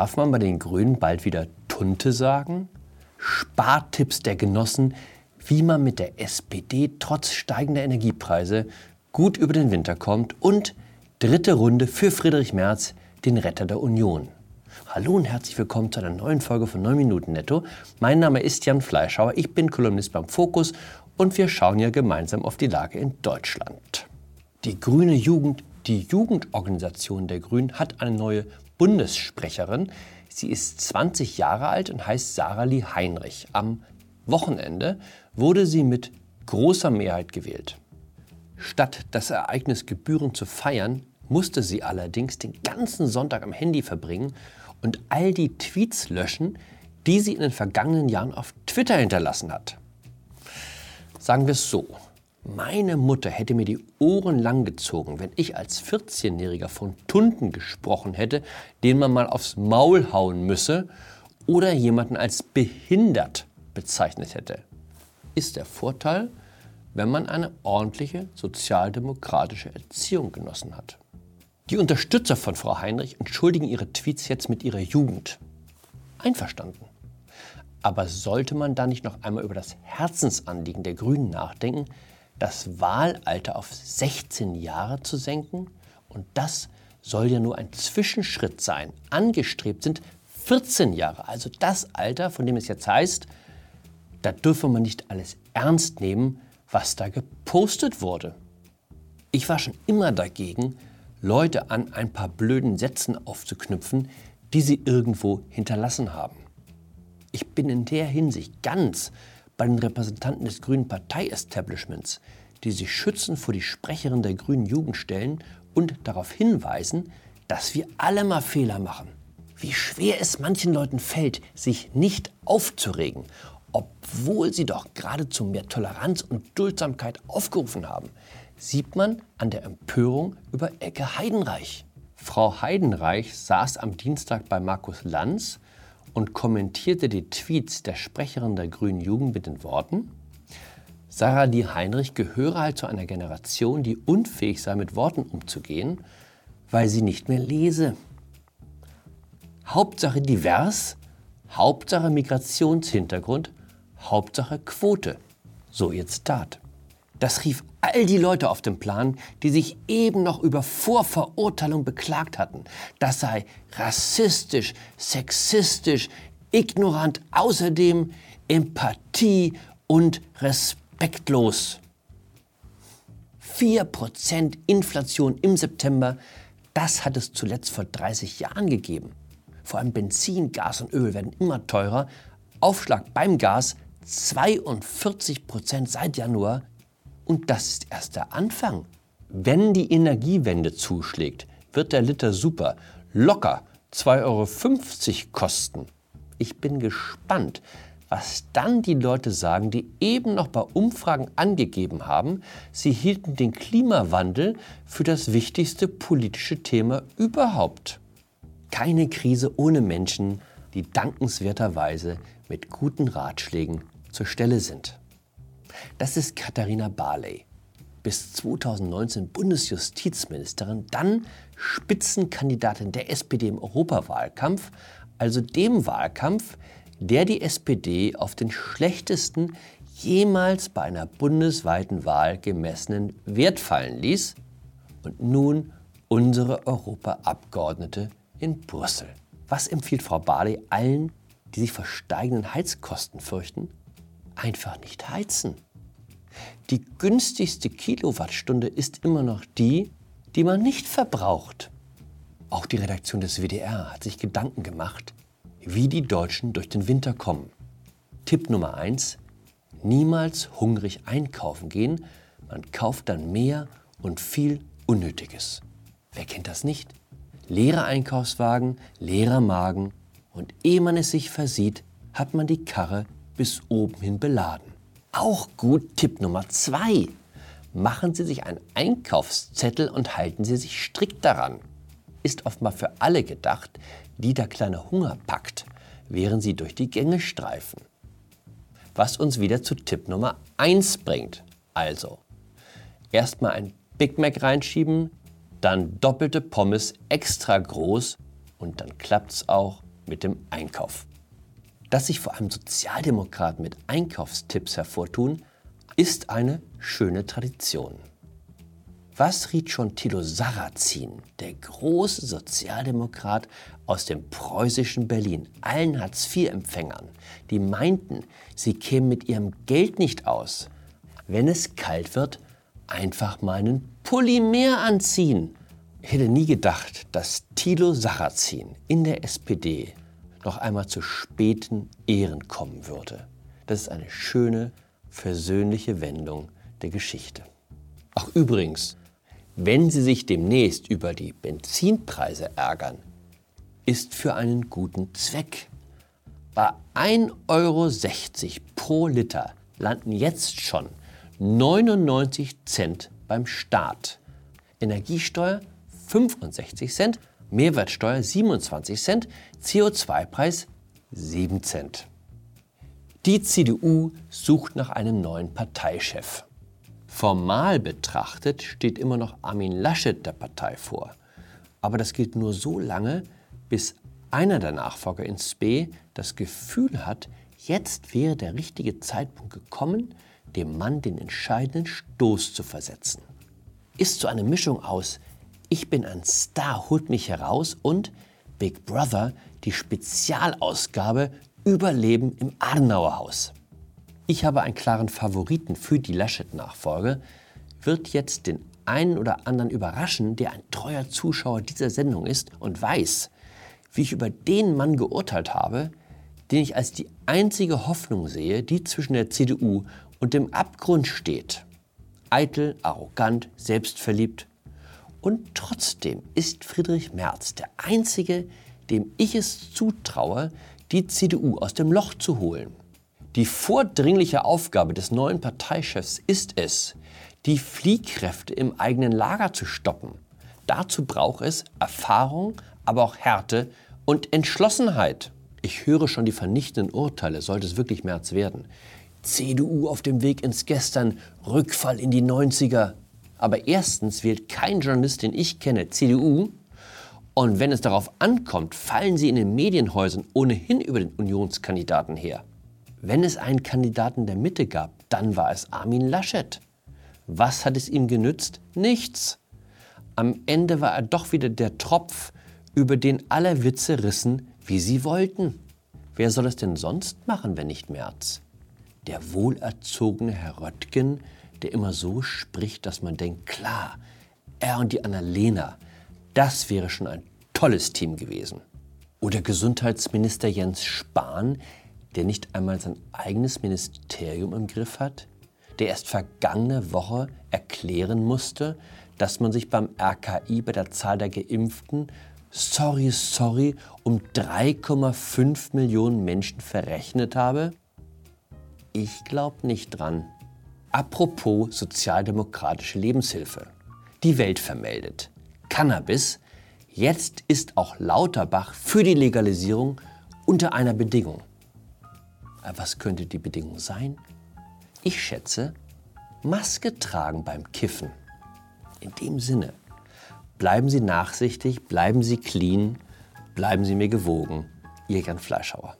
Darf man bei den Grünen bald wieder Tunte sagen? Spartipps der Genossen, wie man mit der SPD trotz steigender Energiepreise gut über den Winter kommt und dritte Runde für Friedrich Merz, den Retter der Union. Hallo und herzlich willkommen zu einer neuen Folge von 9 Minuten Netto. Mein Name ist Jan Fleischhauer, ich bin Kolumnist beim Fokus und wir schauen ja gemeinsam auf die Lage in Deutschland. Die Grüne Jugend, die Jugendorganisation der Grünen, hat eine neue Bundessprecherin. Sie ist 20 Jahre alt und heißt Sarah Lee Heinrich. Am Wochenende wurde sie mit großer Mehrheit gewählt. Statt das Ereignis gebührend zu feiern, musste sie allerdings den ganzen Sonntag am Handy verbringen und all die Tweets löschen, die sie in den vergangenen Jahren auf Twitter hinterlassen hat. Sagen wir es so, meine Mutter hätte mir die Ohren lang gezogen, wenn ich als 14-Jähriger von Tunden gesprochen hätte, den man mal aufs Maul hauen müsse oder jemanden als behindert bezeichnet hätte. Ist der Vorteil, wenn man eine ordentliche sozialdemokratische Erziehung genossen hat. Die Unterstützer von Frau Heinrich entschuldigen ihre Tweets jetzt mit ihrer Jugend. Einverstanden. Aber sollte man da nicht noch einmal über das Herzensanliegen der Grünen nachdenken, das Wahlalter auf 16 Jahre zu senken. Und das soll ja nur ein Zwischenschritt sein. Angestrebt sind 14 Jahre, also das Alter, von dem es jetzt heißt, da dürfe man nicht alles ernst nehmen, was da gepostet wurde. Ich war schon immer dagegen, Leute an ein paar blöden Sätzen aufzuknüpfen, die sie irgendwo hinterlassen haben. Ich bin in der Hinsicht ganz bei den Repräsentanten des grünen Partei-Establishments, die sich schützen vor die Sprecherin der grünen Jugend stellen und darauf hinweisen, dass wir alle mal Fehler machen. Wie schwer es manchen Leuten fällt, sich nicht aufzuregen, obwohl sie doch gerade zu mehr Toleranz und Duldsamkeit aufgerufen haben, sieht man an der Empörung über Ecke Heidenreich. Frau Heidenreich saß am Dienstag bei Markus Lanz und kommentierte die Tweets der Sprecherin der Grünen Jugend mit den Worten, Sarah die Heinrich gehöre halt zu einer Generation, die unfähig sei, mit Worten umzugehen, weil sie nicht mehr lese. Hauptsache divers, Hauptsache Migrationshintergrund, Hauptsache Quote. So ihr Zitat. Das rief all die Leute auf den Plan, die sich eben noch über Vorverurteilung beklagt hatten. Das sei rassistisch, sexistisch, ignorant, außerdem Empathie und respektlos. 4% Inflation im September, das hat es zuletzt vor 30 Jahren gegeben. Vor allem Benzin, Gas und Öl werden immer teurer. Aufschlag beim Gas 42% seit Januar und das ist erst der Anfang. Wenn die Energiewende zuschlägt, wird der Liter Super locker 2,50 Euro kosten. Ich bin gespannt, was dann die Leute sagen, die eben noch bei Umfragen angegeben haben, sie hielten den Klimawandel für das wichtigste politische Thema überhaupt. Keine Krise ohne Menschen, die dankenswerterweise mit guten Ratschlägen zur Stelle sind. Das ist Katharina Barley. Bis 2019 Bundesjustizministerin, dann Spitzenkandidatin der SPD im Europawahlkampf, also dem Wahlkampf, der die SPD auf den schlechtesten jemals bei einer bundesweiten Wahl gemessenen Wert fallen ließ und nun unsere Europaabgeordnete in Brüssel. Was empfiehlt Frau Barley allen, die sich vor steigenden Heizkosten fürchten? Einfach nicht heizen. Die günstigste Kilowattstunde ist immer noch die, die man nicht verbraucht. Auch die Redaktion des WDR hat sich Gedanken gemacht, wie die Deutschen durch den Winter kommen. Tipp Nummer 1. Niemals hungrig einkaufen gehen. Man kauft dann mehr und viel Unnötiges. Wer kennt das nicht? Leere Einkaufswagen, leerer Magen und ehe man es sich versieht, hat man die Karre bis oben hin beladen. Auch gut Tipp Nummer zwei. Machen Sie sich einen Einkaufszettel und halten Sie sich strikt daran. Ist oftmals für alle gedacht, die der kleine Hunger packt, während sie durch die Gänge streifen. Was uns wieder zu Tipp Nummer 1 bringt. Also, erstmal ein Big Mac reinschieben, dann doppelte Pommes extra groß und dann klappt's auch mit dem Einkauf. Dass sich vor allem Sozialdemokraten mit Einkaufstipps hervortun, ist eine schöne Tradition. Was riet schon Thilo Sarrazin, der große Sozialdemokrat aus dem preußischen Berlin, allen Hartz-IV-Empfängern, die meinten, sie kämen mit ihrem Geld nicht aus, wenn es kalt wird, einfach mal einen Pulli mehr anziehen. Ich hätte nie gedacht, dass Thilo Sarrazin in der SPD noch einmal zu späten Ehren kommen würde. Das ist eine schöne, versöhnliche Wendung der Geschichte. Ach übrigens, wenn Sie sich demnächst über die Benzinpreise ärgern, ist für einen guten Zweck. Bei 1,60 Euro pro Liter landen jetzt schon 99 Cent beim Staat. Energiesteuer 65 Cent, Mehrwertsteuer 27 Cent, CO2-Preis 7 Cent. Die CDU sucht nach einem neuen Parteichef. Formal betrachtet steht immer noch Armin Laschet der Partei vor. Aber das gilt nur so lange, bis einer der Nachfolger in Spee das Gefühl hat, jetzt wäre der richtige Zeitpunkt gekommen, dem Mann den entscheidenden Stoß zu versetzen. Ist so eine Mischung aus Ich bin ein Star, holt mich heraus und Big Brother, die Spezialausgabe Überleben im Adenauerhaus. Ich habe einen klaren Favoriten für die Laschet-Nachfolge, wird jetzt den einen oder anderen überraschen, der ein treuer Zuschauer dieser Sendung ist und weiß, wie ich über den Mann geurteilt habe, den ich als die einzige Hoffnung sehe, die zwischen der CDU und dem Abgrund steht. Eitel, arrogant, selbstverliebt. Und trotzdem ist Friedrich Merz der Einzige, dem ich es zutraue, die CDU aus dem Loch zu holen. Die vordringliche Aufgabe des neuen Parteichefs ist es, die Fliehkräfte im eigenen Lager zu stoppen. Dazu braucht es Erfahrung, aber auch Härte und Entschlossenheit. Ich höre schon die vernichtenden Urteile, sollte es wirklich März werden. CDU auf dem Weg ins Gestern, Rückfall in die 90er. Aber erstens wählt kein Journalist, den ich kenne, CDU. Und wenn es darauf ankommt, fallen sie in den Medienhäusern ohnehin über den Unionskandidaten her. Wenn es einen Kandidaten der Mitte gab, dann war es Armin Laschet. Was hat es ihm genützt? Nichts. Am Ende war er doch wieder der Tropf, über den alle Witze rissen, wie sie wollten. Wer soll es denn sonst machen, wenn nicht Merz? Der wohlerzogene Herr Röttgen, der immer so spricht, dass man denkt, klar, er und die Annalena, das wäre schon ein tolles Team gewesen. Oder Gesundheitsminister Jens Spahn, der nicht einmal sein eigenes Ministerium im Griff hat, der erst vergangene Woche erklären musste, dass man sich beim RKI bei der Zahl der Geimpften sorry, sorry um 3,5 Millionen Menschen verrechnet habe? Ich glaube nicht dran. Apropos sozialdemokratische Lebenshilfe. Die Welt vermeldet. Cannabis. Jetzt ist auch Lauterbach für die Legalisierung unter einer Bedingung. Äh, was könnte die Bedingung sein? Ich schätze, Maske tragen beim Kiffen. In dem Sinne, bleiben Sie nachsichtig, bleiben Sie clean, bleiben Sie mir gewogen. Ihr Jan Fleischhauer.